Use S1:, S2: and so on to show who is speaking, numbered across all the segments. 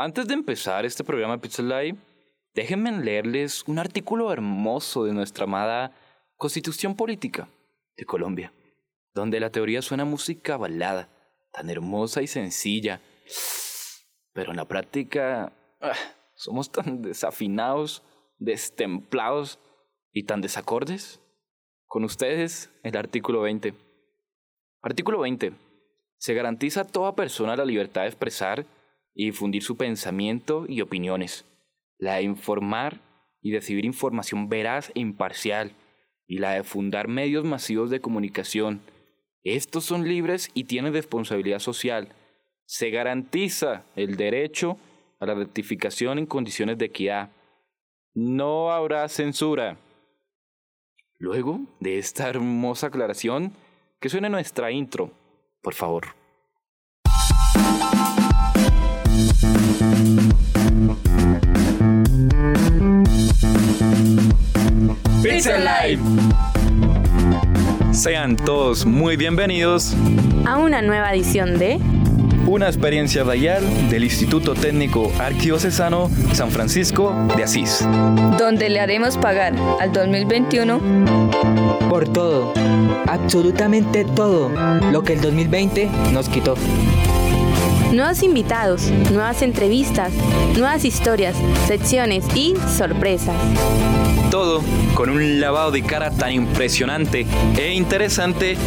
S1: Antes de empezar este programa Pixel Live, déjenme leerles un artículo hermoso de nuestra amada Constitución Política de Colombia, donde la teoría suena música balada, tan hermosa y sencilla, pero en la práctica ah, somos tan desafinados, destemplados y tan desacordes. Con ustedes, el artículo 20. Artículo 20. Se garantiza a toda persona la libertad de expresar y difundir su pensamiento y opiniones, la de informar y recibir información veraz e imparcial, y la de fundar medios masivos de comunicación. Estos son libres y tienen responsabilidad social. Se garantiza el derecho a la rectificación en condiciones de equidad. No habrá censura. Luego de esta hermosa aclaración, que suene nuestra intro, por favor. Pixel Live. Sean todos muy bienvenidos
S2: a una nueva edición de
S1: una experiencia radial del Instituto Técnico Arquidiocesano San Francisco de Asís,
S2: donde le haremos pagar al 2021
S3: por todo, absolutamente todo lo que el 2020 nos quitó.
S2: Nuevos invitados, nuevas entrevistas, nuevas historias, secciones y sorpresas.
S1: Todo con un lavado de cara tan impresionante e interesante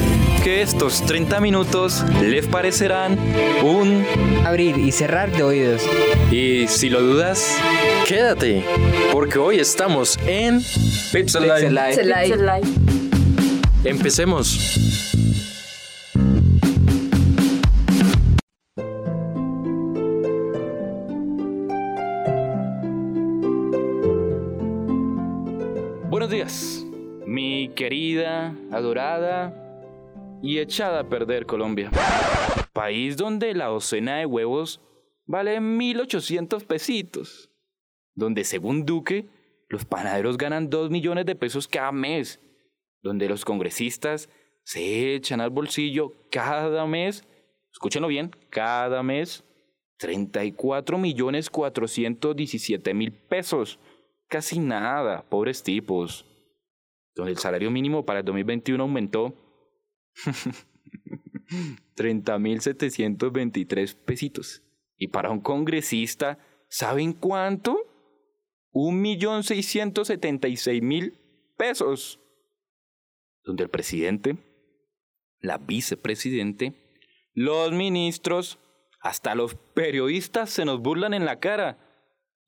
S1: que estos 30 minutos les parecerán un
S3: abrir y cerrar de oídos.
S1: Y si lo dudas, quédate, porque hoy estamos en Pixel Live. Empecemos. Querida, adorada y echada a perder Colombia. País donde la docena de huevos vale 1.800 pesitos. Donde según Duque, los panaderos ganan 2 millones de pesos cada mes. Donde los congresistas se echan al bolsillo cada mes, escúchenlo bien, cada mes, 34 millones 417 mil pesos casi nada, pobres tipos. Donde el salario mínimo para el 2021 aumentó 30.723 pesitos. Y para un congresista, ¿saben cuánto? 1.676.000 pesos. Donde el presidente, la vicepresidente, los ministros, hasta los periodistas se nos burlan en la cara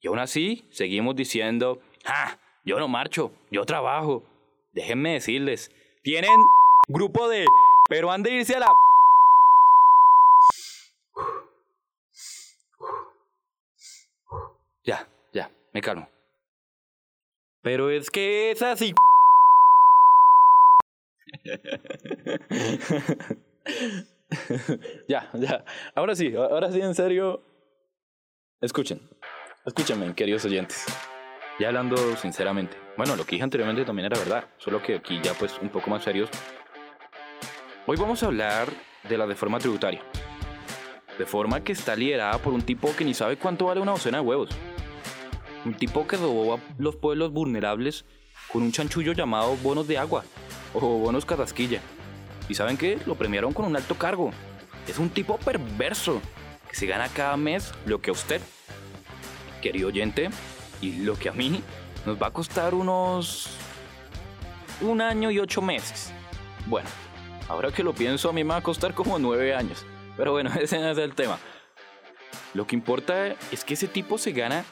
S1: y aún así, seguimos diciendo, ah, yo no marcho, yo trabajo. Déjenme decirles, tienen grupo de, pero han de irse a la... Ya, ya, me calmo. Pero es que es así. ya, ya. Ahora sí, ahora sí, en serio. Escuchen. Escúchame, queridos oyentes. Ya hablando sinceramente. Bueno, lo que dije anteriormente también era verdad, solo que aquí ya pues un poco más serios. Hoy vamos a hablar de la reforma tributaria. Reforma que está liderada por un tipo que ni sabe cuánto vale una docena de huevos. Un tipo que robó a los pueblos vulnerables con un chanchullo llamado bonos de agua o bonos carrasquilla. ¿Y saben qué? Lo premiaron con un alto cargo. Es un tipo perverso que se gana cada mes lo que a usted querido oyente, y lo que a mí nos va a costar unos un año y ocho meses. Bueno, ahora que lo pienso, a mí me va a costar como nueve años. Pero bueno, ese no es el tema. Lo que importa es que ese tipo se gana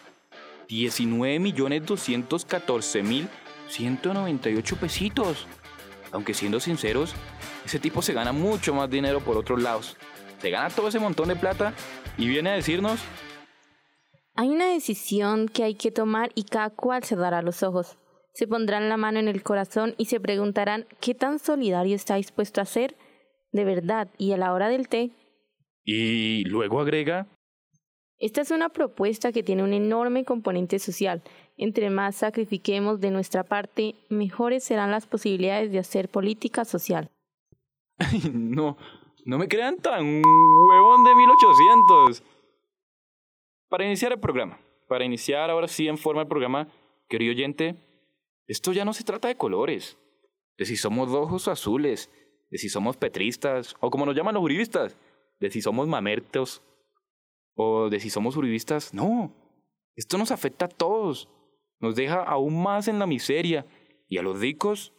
S1: 19.214.198 pesitos. Aunque siendo sinceros, ese tipo se gana mucho más dinero por otros lados. Se gana todo ese montón de plata y viene a decirnos
S2: hay una decisión que hay que tomar y cada cual se dará los ojos. Se pondrán la mano en el corazón y se preguntarán qué tan solidario está dispuesto a ser de verdad y a la hora del té.
S1: Y luego agrega.
S2: Esta es una propuesta que tiene un enorme componente social. Entre más sacrifiquemos de nuestra parte, mejores serán las posibilidades de hacer política social.
S1: no, no me crean tan huevón de 1800. Para iniciar el programa, para iniciar ahora sí en forma el programa, querido oyente, esto ya no se trata de colores, de si somos rojos o azules, de si somos petristas, o como nos llaman los uribistas, de si somos mamertos, o de si somos uribistas. No, esto nos afecta a todos, nos deja aún más en la miseria, y a los ricos,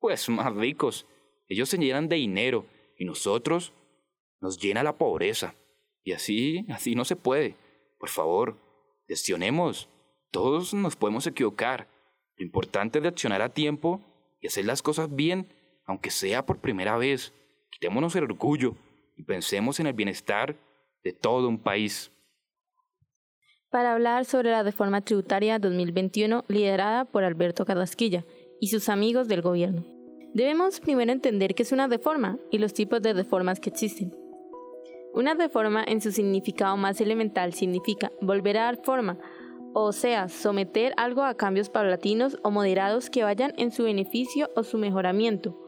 S1: pues más ricos. Ellos se llenan de dinero, y nosotros nos llena la pobreza. Y así, así no se puede. Por favor, gestionemos. Todos nos podemos equivocar. Lo importante es reaccionar a tiempo y hacer las cosas bien, aunque sea por primera vez. Quitémonos el orgullo y pensemos en el bienestar de todo un país.
S2: Para hablar sobre la reforma tributaria 2021 liderada por Alberto Carrasquilla y sus amigos del gobierno. Debemos primero entender qué es una reforma y los tipos de reformas que existen. Una reforma en su significado más elemental significa volver a dar forma, o sea, someter algo a cambios paulatinos o moderados que vayan en su beneficio o su mejoramiento,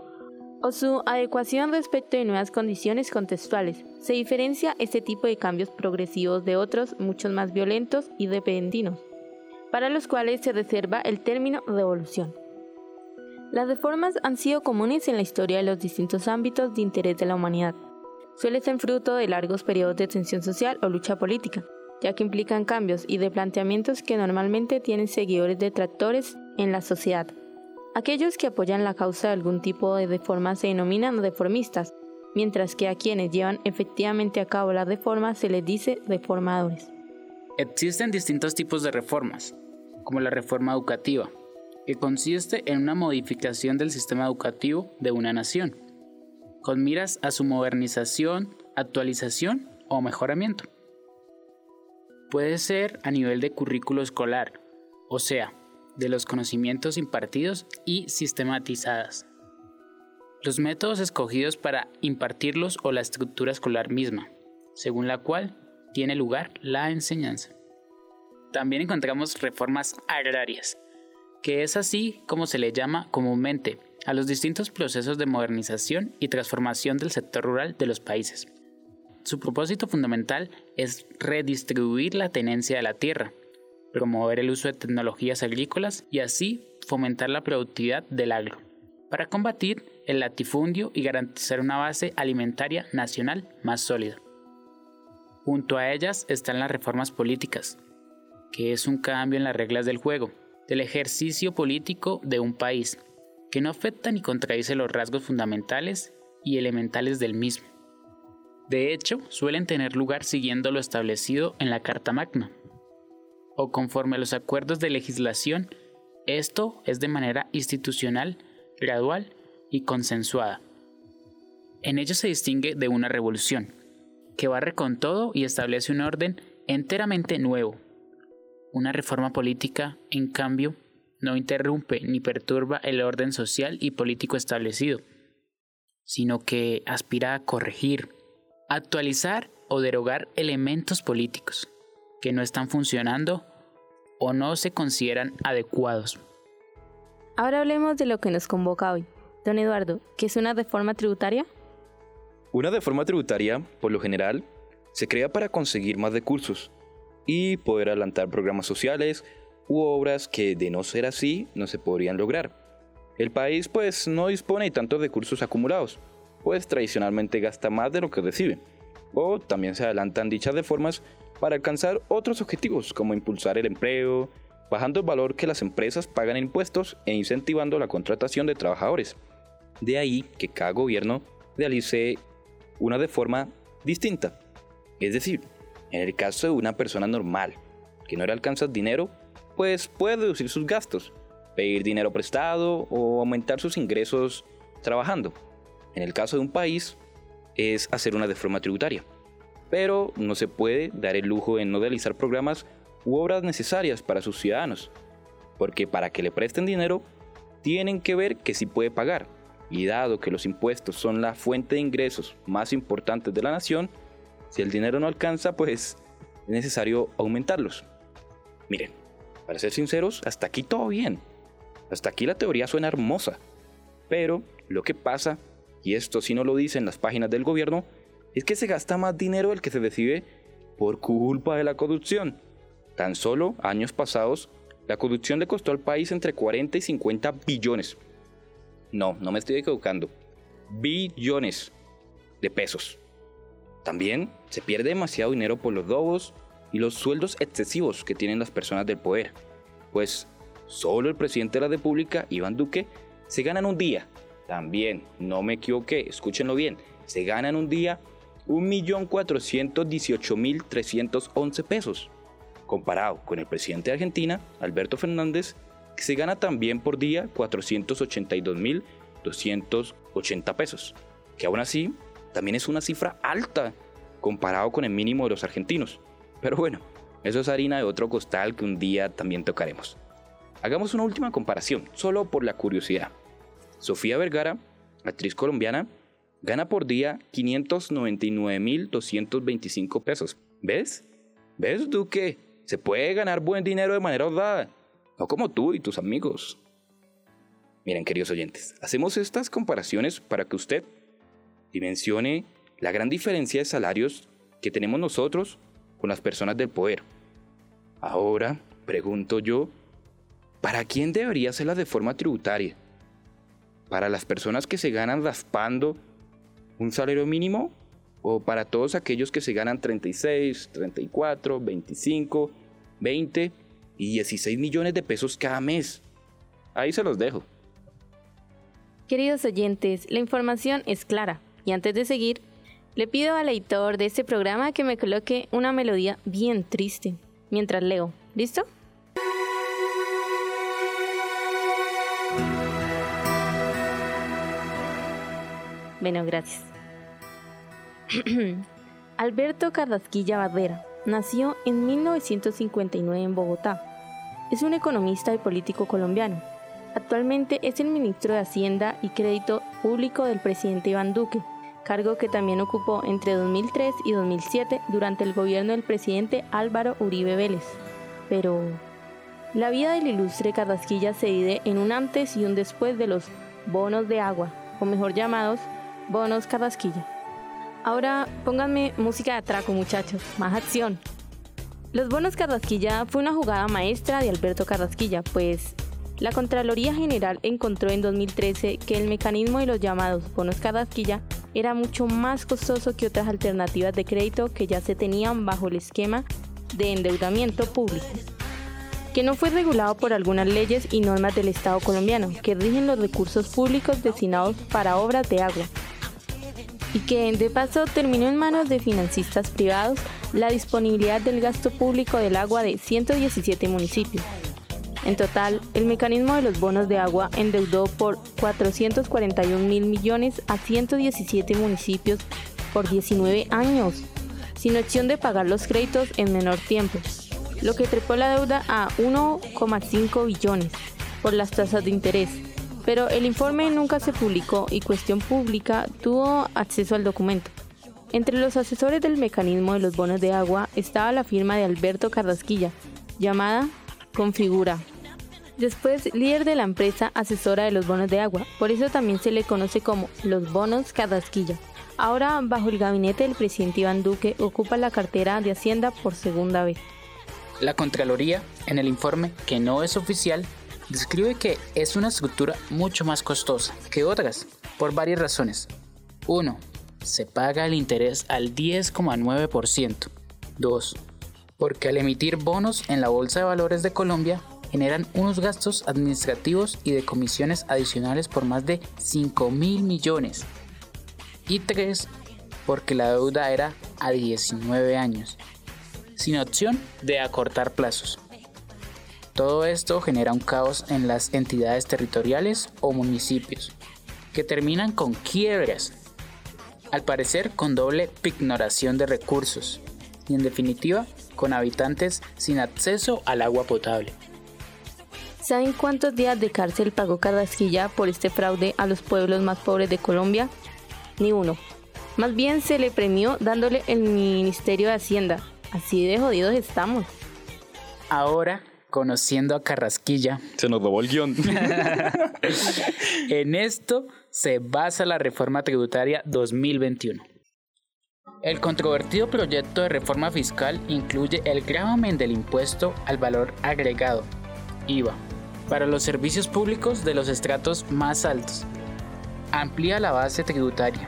S2: o su adecuación respecto de nuevas condiciones contextuales. Se diferencia este tipo de cambios progresivos de otros muchos más violentos y repentinos, para los cuales se reserva el término revolución. Las reformas han sido comunes en la historia de los distintos ámbitos de interés de la humanidad suele ser fruto de largos periodos de tensión social o lucha política, ya que implican cambios y de planteamientos que normalmente tienen seguidores detractores en la sociedad. Aquellos que apoyan la causa de algún tipo de reforma se denominan reformistas, mientras que a quienes llevan efectivamente a cabo la reforma se les dice reformadores.
S4: Existen distintos tipos de reformas, como la reforma educativa, que consiste en una modificación del sistema educativo de una nación con miras a su modernización, actualización o mejoramiento. Puede ser a nivel de currículo escolar, o sea, de los conocimientos impartidos y sistematizadas. Los métodos escogidos para impartirlos o la estructura escolar misma, según la cual tiene lugar la enseñanza. También encontramos reformas agrarias, que es así como se le llama comúnmente a los distintos procesos de modernización y transformación del sector rural de los países. Su propósito fundamental es redistribuir la tenencia de la tierra, promover el uso de tecnologías agrícolas y así fomentar la productividad del agro, para combatir el latifundio y garantizar una base alimentaria nacional más sólida. Junto a ellas están las reformas políticas, que es un cambio en las reglas del juego, del ejercicio político de un país, que no afecta ni contradice los rasgos fundamentales y elementales del mismo. De hecho, suelen tener lugar siguiendo lo establecido en la Carta Magna, o conforme a los acuerdos de legislación, esto es de manera institucional, gradual y consensuada. En ello se distingue de una revolución, que barre con todo y establece un orden enteramente nuevo. Una reforma política, en cambio, no interrumpe ni perturba el orden social y político establecido, sino que aspira a corregir, actualizar o derogar elementos políticos que no están funcionando o no se consideran adecuados.
S2: Ahora hablemos de lo que nos convoca hoy. Don Eduardo, ¿qué es una reforma tributaria?
S1: Una reforma tributaria, por lo general, se crea para conseguir más recursos y poder adelantar programas sociales u obras que de no ser así no se podrían lograr. El país pues no dispone de tantos recursos acumulados, pues tradicionalmente gasta más de lo que recibe, o también se adelantan dichas reformas para alcanzar otros objetivos como impulsar el empleo, bajando el valor que las empresas pagan en impuestos e incentivando la contratación de trabajadores. De ahí que cada gobierno realice una reforma distinta. Es decir, en el caso de una persona normal que no le alcanza dinero pues puede reducir sus gastos, pedir dinero prestado o aumentar sus ingresos trabajando. En el caso de un país, es hacer una reforma tributaria. Pero no se puede dar el lujo de no realizar programas u obras necesarias para sus ciudadanos, porque para que le presten dinero, tienen que ver que sí puede pagar. Y dado que los impuestos son la fuente de ingresos más importante de la nación, si el dinero no alcanza, pues es necesario aumentarlos. Miren, para ser sinceros, hasta aquí todo bien. Hasta aquí la teoría suena hermosa. Pero lo que pasa, y esto sí no lo dicen las páginas del gobierno, es que se gasta más dinero del que se recibe por culpa de la corrupción. Tan solo años pasados, la corrupción le costó al país entre 40 y 50 billones. No, no me estoy equivocando. Billones de pesos. También se pierde demasiado dinero por los robos y los sueldos excesivos que tienen las personas del poder. Pues solo el presidente de la República, Iván Duque, se gana en un día. También, no me equivoqué, escúchenlo bien, se gana en un día 1.418.311 pesos, comparado con el presidente de Argentina, Alberto Fernández, que se gana también por día 482.280 pesos, que aún así también es una cifra alta comparado con el mínimo de los argentinos. Pero bueno, eso es harina de otro costal que un día también tocaremos. Hagamos una última comparación, solo por la curiosidad. Sofía Vergara, actriz colombiana, gana por día 599.225 pesos. ¿Ves? ¿Ves, Duque? Se puede ganar buen dinero de manera honrada, no como tú y tus amigos. Miren, queridos oyentes, hacemos estas comparaciones para que usted dimensione la gran diferencia de salarios que tenemos nosotros con las personas del poder. Ahora, pregunto yo, ¿para quién debería ser la reforma tributaria? ¿Para las personas que se ganan raspando un salario mínimo? ¿O para todos aquellos que se ganan 36, 34, 25, 20 y 16 millones de pesos cada mes? Ahí se los dejo.
S2: Queridos oyentes, la información es clara. Y antes de seguir, le pido al editor de este programa que me coloque una melodía bien triste mientras leo. ¿Listo? Bueno, gracias. Alberto Carrasquilla Barrera nació en 1959 en Bogotá. Es un economista y político colombiano. Actualmente es el ministro de Hacienda y Crédito Público del presidente Iván Duque, cargo que también ocupó entre 2003 y 2007 durante el gobierno del presidente Álvaro Uribe Vélez. Pero la vida del ilustre Carrasquilla se divide en un antes y un después de los bonos de agua, o mejor llamados bonos Carrasquilla. Ahora pónganme música de atraco muchachos, más acción. Los bonos Carrasquilla fue una jugada maestra de Alberto Carrasquilla, pues la Contraloría General encontró en 2013 que el mecanismo de los llamados bonos Carrasquilla era mucho más costoso que otras alternativas de crédito que ya se tenían bajo el esquema de endeudamiento público, que no fue regulado por algunas leyes y normas del Estado colombiano que rigen los recursos públicos destinados para obras de agua, y que de paso terminó en manos de financistas privados la disponibilidad del gasto público del agua de 117 municipios. En total, el mecanismo de los bonos de agua endeudó por 441 mil millones a 117 municipios por 19 años, sin opción de pagar los créditos en menor tiempo, lo que trepó la deuda a 1,5 billones por las tasas de interés. Pero el informe nunca se publicó y Cuestión Pública tuvo acceso al documento. Entre los asesores del mecanismo de los bonos de agua estaba la firma de Alberto Carrasquilla, llamada Configura. Después, líder de la empresa asesora de los bonos de agua, por eso también se le conoce como los bonos Carrasquilla. Ahora, bajo el gabinete del presidente Iván Duque, ocupa la cartera de Hacienda por segunda vez.
S4: La Contraloría, en el informe, que no es oficial, describe que es una estructura mucho más costosa que otras, por varias razones. 1. Se paga el interés al 10,9%. 2 porque al emitir bonos en la Bolsa de Valores de Colombia generan unos gastos administrativos y de comisiones adicionales por más de 5 mil millones. Y 3. Porque la deuda era a 19 años, sin opción de acortar plazos. Todo esto genera un caos en las entidades territoriales o municipios, que terminan con quiebres, al parecer con doble pignoración de recursos, y en definitiva con habitantes sin acceso al agua potable.
S2: ¿Saben cuántos días de cárcel pagó Carrasquilla por este fraude a los pueblos más pobres de Colombia? Ni uno. Más bien se le premió dándole el Ministerio de Hacienda. Así de jodidos estamos.
S4: Ahora, conociendo a Carrasquilla.
S1: Se nos robó el guion.
S4: en esto se basa la reforma tributaria 2021. El controvertido proyecto de reforma fiscal incluye el gravamen del impuesto al valor agregado, IVA, para los servicios públicos de los estratos más altos. Amplía la base tributaria.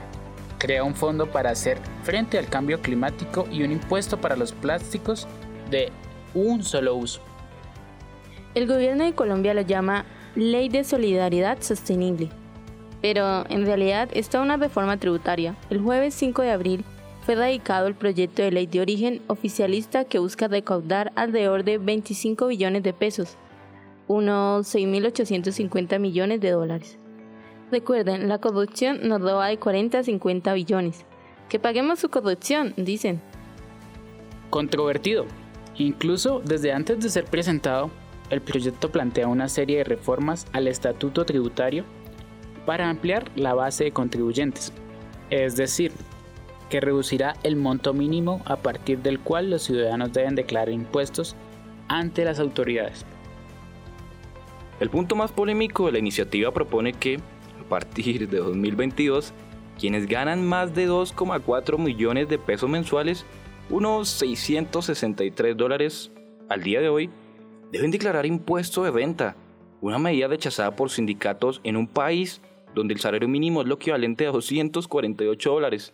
S4: Crea un fondo para hacer frente al cambio climático y un impuesto para los plásticos de un solo uso.
S2: El gobierno de Colombia lo llama Ley de Solidaridad Sostenible, pero en realidad es toda una reforma tributaria. El jueves 5 de abril fue radicado el proyecto de ley de origen oficialista que busca recaudar alrededor de 25 billones de pesos, unos 6.850 millones de dólares. Recuerden, la corrupción nos roba de 40 a 50 billones. Que paguemos su corrupción, dicen.
S4: Controvertido. Incluso desde antes de ser presentado, el proyecto plantea una serie de reformas al estatuto tributario para ampliar la base de contribuyentes, es decir, que reducirá el monto mínimo a partir del cual los ciudadanos deben declarar impuestos ante las autoridades.
S1: El punto más polémico de la iniciativa propone que, a partir de 2022, quienes ganan más de 2,4 millones de pesos mensuales, unos 663 dólares al día de hoy, deben declarar impuesto de renta, una medida rechazada por sindicatos en un país donde el salario mínimo es lo equivalente a 248 dólares.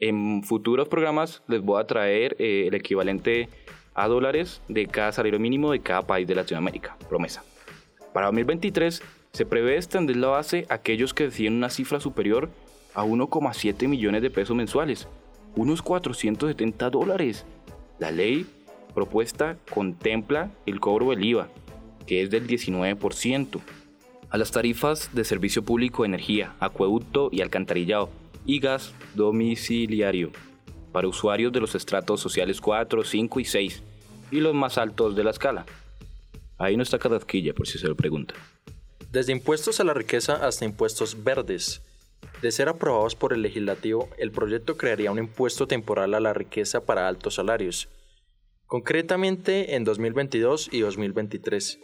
S1: En futuros programas les voy a traer eh, el equivalente a dólares de cada salario mínimo de cada país de Latinoamérica. Promesa. Para 2023 se prevé extender la base a aquellos que deciden una cifra superior a 1,7 millones de pesos mensuales, unos 470 dólares. La ley propuesta contempla el cobro del IVA, que es del 19%, a las tarifas de servicio público de energía, acueducto y alcantarillado, y gas domiciliario, para usuarios de los estratos sociales 4, 5 y 6, y los más altos de la escala. Ahí no está Cadazquilla, por si se lo pregunta.
S5: Desde impuestos a la riqueza hasta impuestos verdes. De ser aprobados por el legislativo, el proyecto crearía un impuesto temporal a la riqueza para altos salarios, concretamente en 2022 y 2023.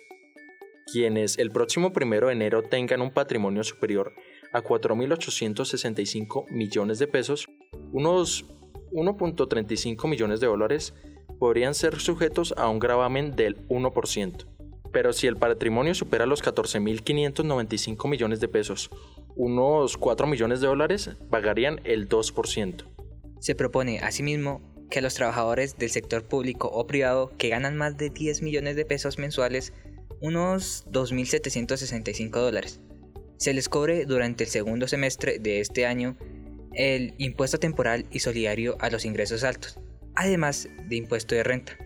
S5: Quienes el próximo 1 de enero tengan un patrimonio superior a 4.865 millones de pesos, unos 1.35 millones de dólares, podrían ser sujetos a un gravamen del 1%. Pero si el patrimonio supera los 14.595 millones de pesos, unos 4 millones de dólares pagarían el 2%.
S3: Se propone, asimismo, que los trabajadores del sector público o privado que ganan más de 10 millones de pesos mensuales, unos 2.765 dólares, se les cobre durante el segundo semestre de este año el impuesto temporal y solidario a los ingresos altos, además de impuesto de renta.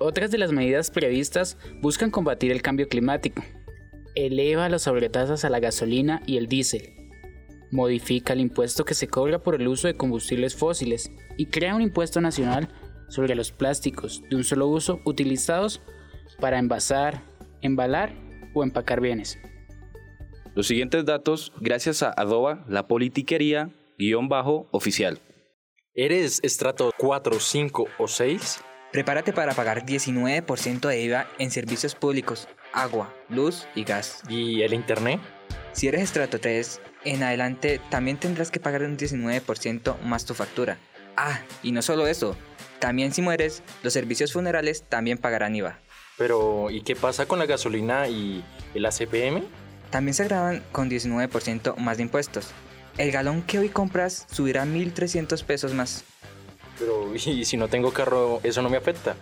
S4: Otras de las medidas previstas buscan combatir el cambio climático. Eleva las sobretasas a la gasolina y el diésel. Modifica el impuesto que se cobra por el uso de combustibles fósiles y crea un impuesto nacional sobre los plásticos de un solo uso utilizados para envasar, embalar o empacar bienes.
S1: Los siguientes datos, gracias a Adoba, la politiquería, guion bajo, oficial.
S5: ¿Eres estrato 4, 5 o 6?
S3: Prepárate para pagar 19% de IVA en servicios públicos, agua, luz y gas.
S5: ¿Y el internet?
S3: Si eres estrato 3, en adelante también tendrás que pagar un 19% más tu factura. Ah, y no solo eso, también si mueres, los servicios funerales también pagarán IVA.
S5: Pero, ¿y qué pasa con la gasolina y el ACPM?
S3: También se graban con 19% más de impuestos. El galón que hoy compras subirá 1.300 pesos más.
S5: Pero, ¿y si no tengo carro, eso no me afecta?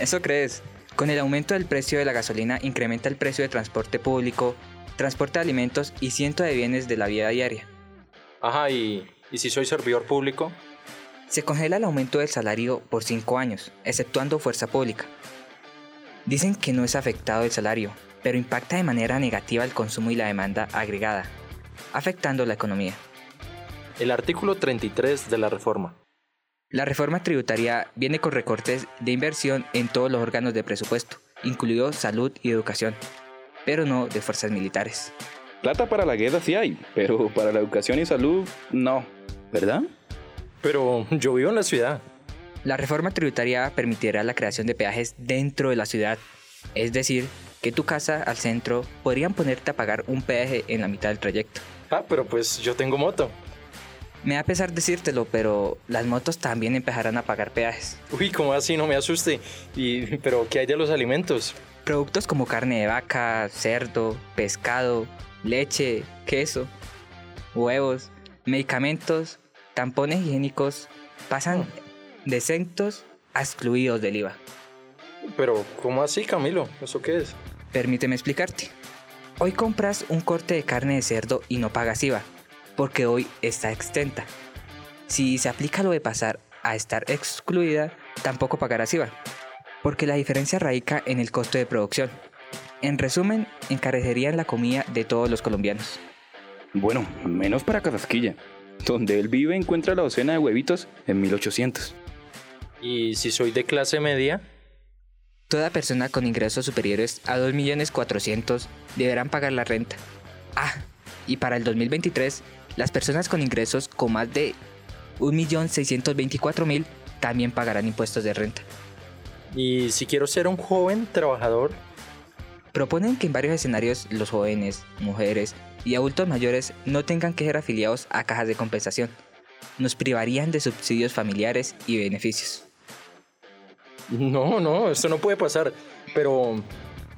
S3: ¿Eso crees? Con el aumento del precio de la gasolina incrementa el precio de transporte público, transporte de alimentos y cientos de bienes de la vida diaria.
S5: Ajá, ¿y, ¿y si soy servidor público?
S3: Se congela el aumento del salario por 5 años, exceptuando fuerza pública. Dicen que no es afectado el salario, pero impacta de manera negativa el consumo y la demanda agregada, afectando la economía.
S5: El artículo 33 de la reforma.
S3: La reforma tributaria viene con recortes de inversión en todos los órganos de presupuesto, incluido salud y educación, pero no de fuerzas militares.
S1: Plata para la guerra sí hay, pero para la educación y salud no, ¿verdad?
S5: Pero yo vivo en la ciudad.
S3: La reforma tributaria permitirá la creación de peajes dentro de la ciudad, es decir, que tu casa al centro podrían ponerte a pagar un peaje en la mitad del trayecto.
S5: Ah, pero pues yo tengo moto.
S3: Me da pesar decírtelo, pero las motos también empezarán a pagar peajes.
S5: Uy, ¿cómo así? No me asuste. Y, ¿Pero qué hay de los alimentos?
S3: Productos como carne de vaca, cerdo, pescado, leche, queso, huevos, medicamentos, tampones higiénicos pasan de exentos a excluidos del IVA.
S5: Pero, ¿cómo así, Camilo? ¿Eso qué es?
S3: Permíteme explicarte. Hoy compras un corte de carne de cerdo y no pagas IVA, porque hoy está extenta. Si se aplica lo de pasar a estar excluida, tampoco pagarás IVA, porque la diferencia radica en el costo de producción. En resumen, encarecerían la comida de todos los colombianos.
S1: Bueno, menos para Carrasquilla. Donde él vive encuentra la docena de huevitos en 1800.
S5: ¿Y si soy de clase media?
S3: Toda persona con ingresos superiores a 2.400.000 deberán pagar la renta. Ah, y para el 2023, las personas con ingresos con más de 1.624.000 también pagarán impuestos de renta.
S5: ¿Y si quiero ser un joven trabajador?
S3: Proponen que en varios escenarios los jóvenes, mujeres y adultos mayores no tengan que ser afiliados a cajas de compensación. Nos privarían de subsidios familiares y beneficios.
S5: No, no, esto no puede pasar. Pero,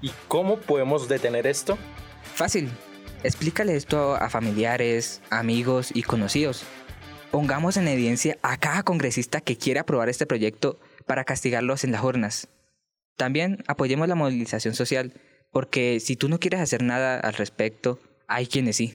S5: ¿y cómo podemos detener esto?
S3: Fácil. Explícale esto a familiares, amigos y conocidos. Pongamos en evidencia a cada congresista que quiere aprobar este proyecto para castigarlos en las urnas. También apoyemos la movilización social, porque si tú no quieres hacer nada al respecto, hay quienes sí.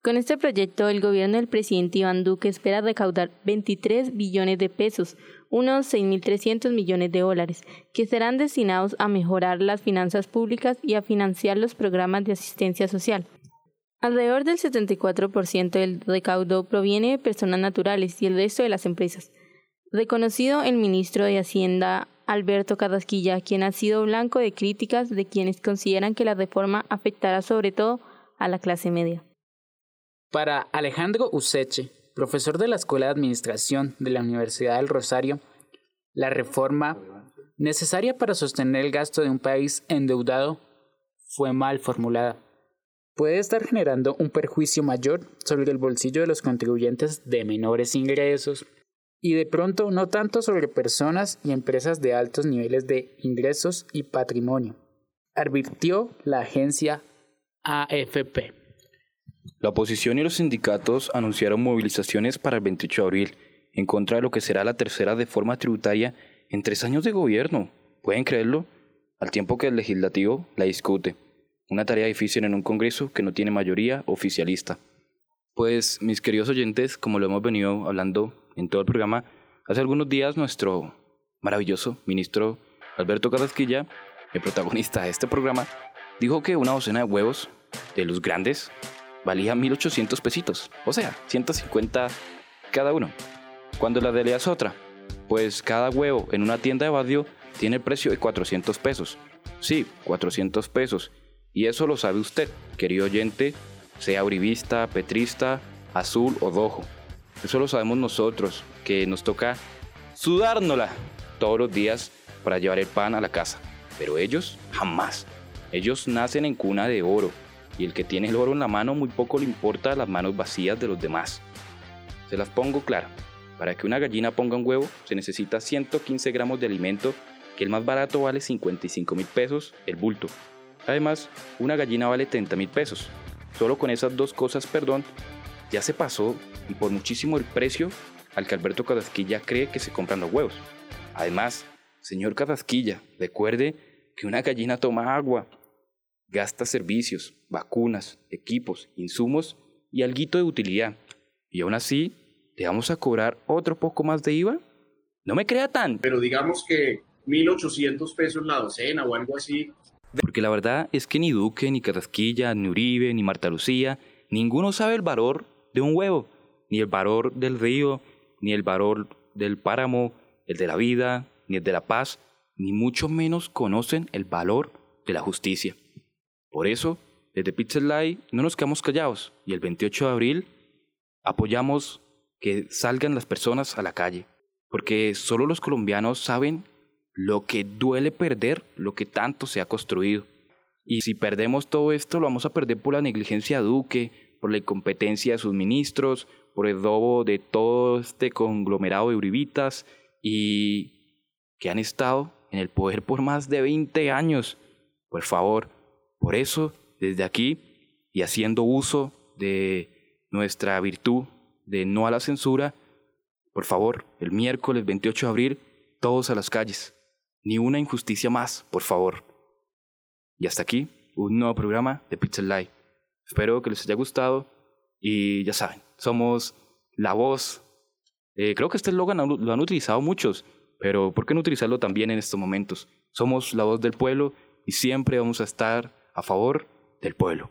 S2: Con este proyecto, el gobierno del presidente Iván Duque espera recaudar 23 billones de pesos, unos 6.300 millones de dólares, que serán destinados a mejorar las finanzas públicas y a financiar los programas de asistencia social. Alrededor del 74% del recaudo proviene de personas naturales y el resto de las empresas. Reconocido el ministro de Hacienda Alberto Carrasquilla, quien ha sido blanco de críticas de quienes consideran que la reforma afectará sobre todo a la clase media.
S4: Para Alejandro Useche, profesor de la Escuela de Administración de la Universidad del Rosario, la reforma necesaria para sostener el gasto de un país endeudado fue mal formulada. Puede estar generando un perjuicio mayor sobre el bolsillo de los contribuyentes de menores ingresos y de pronto no tanto sobre personas y empresas de altos niveles de ingresos y patrimonio, advirtió la agencia AFP.
S1: La oposición y los sindicatos anunciaron movilizaciones para el 28 de abril en contra de lo que será la tercera reforma tributaria en tres años de gobierno. ¿Pueden creerlo? Al tiempo que el legislativo la discute. Una tarea difícil en un Congreso que no tiene mayoría oficialista. Pues, mis queridos oyentes, como lo hemos venido hablando en todo el programa, hace algunos días nuestro maravilloso ministro Alberto Carrasquilla, el protagonista de este programa, dijo que una docena de huevos de los grandes valía 1800 pesitos, o sea, 150 cada uno. Cuando la realidad es otra, pues cada huevo en una tienda de barrio tiene el precio de 400 pesos. Sí, 400 pesos. Y eso lo sabe usted, querido oyente, sea uribista, petrista, azul o rojo. Eso lo sabemos nosotros, que nos toca sudárnosla todos los días para llevar el pan a la casa. Pero ellos jamás. Ellos nacen en cuna de oro y el que tiene el oro en la mano muy poco le importa las manos vacías de los demás. Se las pongo claro. Para que una gallina ponga un huevo se necesita 115 gramos de alimento, que el más barato vale 55 mil pesos el bulto. Además, una gallina vale 30 mil pesos. Solo con esas dos cosas, perdón, ya se pasó y por muchísimo el precio al que Alberto Carrasquilla cree que se compran los huevos. Además, señor Carrasquilla, recuerde que una gallina toma agua, gasta servicios, vacunas, equipos, insumos y alguito de utilidad. Y aún así, ¿le vamos a cobrar otro poco más de IVA? No me crea tan.
S6: Pero digamos que 1.800 pesos la docena o algo así.
S1: Porque la verdad es que ni Duque, ni Carrasquilla, ni Uribe, ni Marta Lucía, ninguno sabe el valor de un huevo, ni el valor del río, ni el valor del páramo, el de la vida, ni el de la paz, ni mucho menos conocen el valor de la justicia. Por eso, desde Pixel Live no nos quedamos callados y el 28 de abril apoyamos que salgan las personas a la calle, porque solo los colombianos saben lo que duele perder lo que tanto se ha construido. Y si perdemos todo esto, lo vamos a perder por la negligencia de Duque, por la incompetencia de sus ministros, por el robo de todo este conglomerado de uribitas y que han estado en el poder por más de 20 años. Por favor, por eso, desde aquí y haciendo uso de nuestra virtud de no a la censura, por favor, el miércoles 28 de abril, todos a las calles. Ni una injusticia más, por favor. Y hasta aquí, un nuevo programa de Pixel Live. Espero que les haya gustado y ya saben, somos la voz. Eh, creo que este eslogan lo han utilizado muchos, pero ¿por qué no utilizarlo también en estos momentos? Somos la voz del pueblo y siempre vamos a estar a favor del pueblo.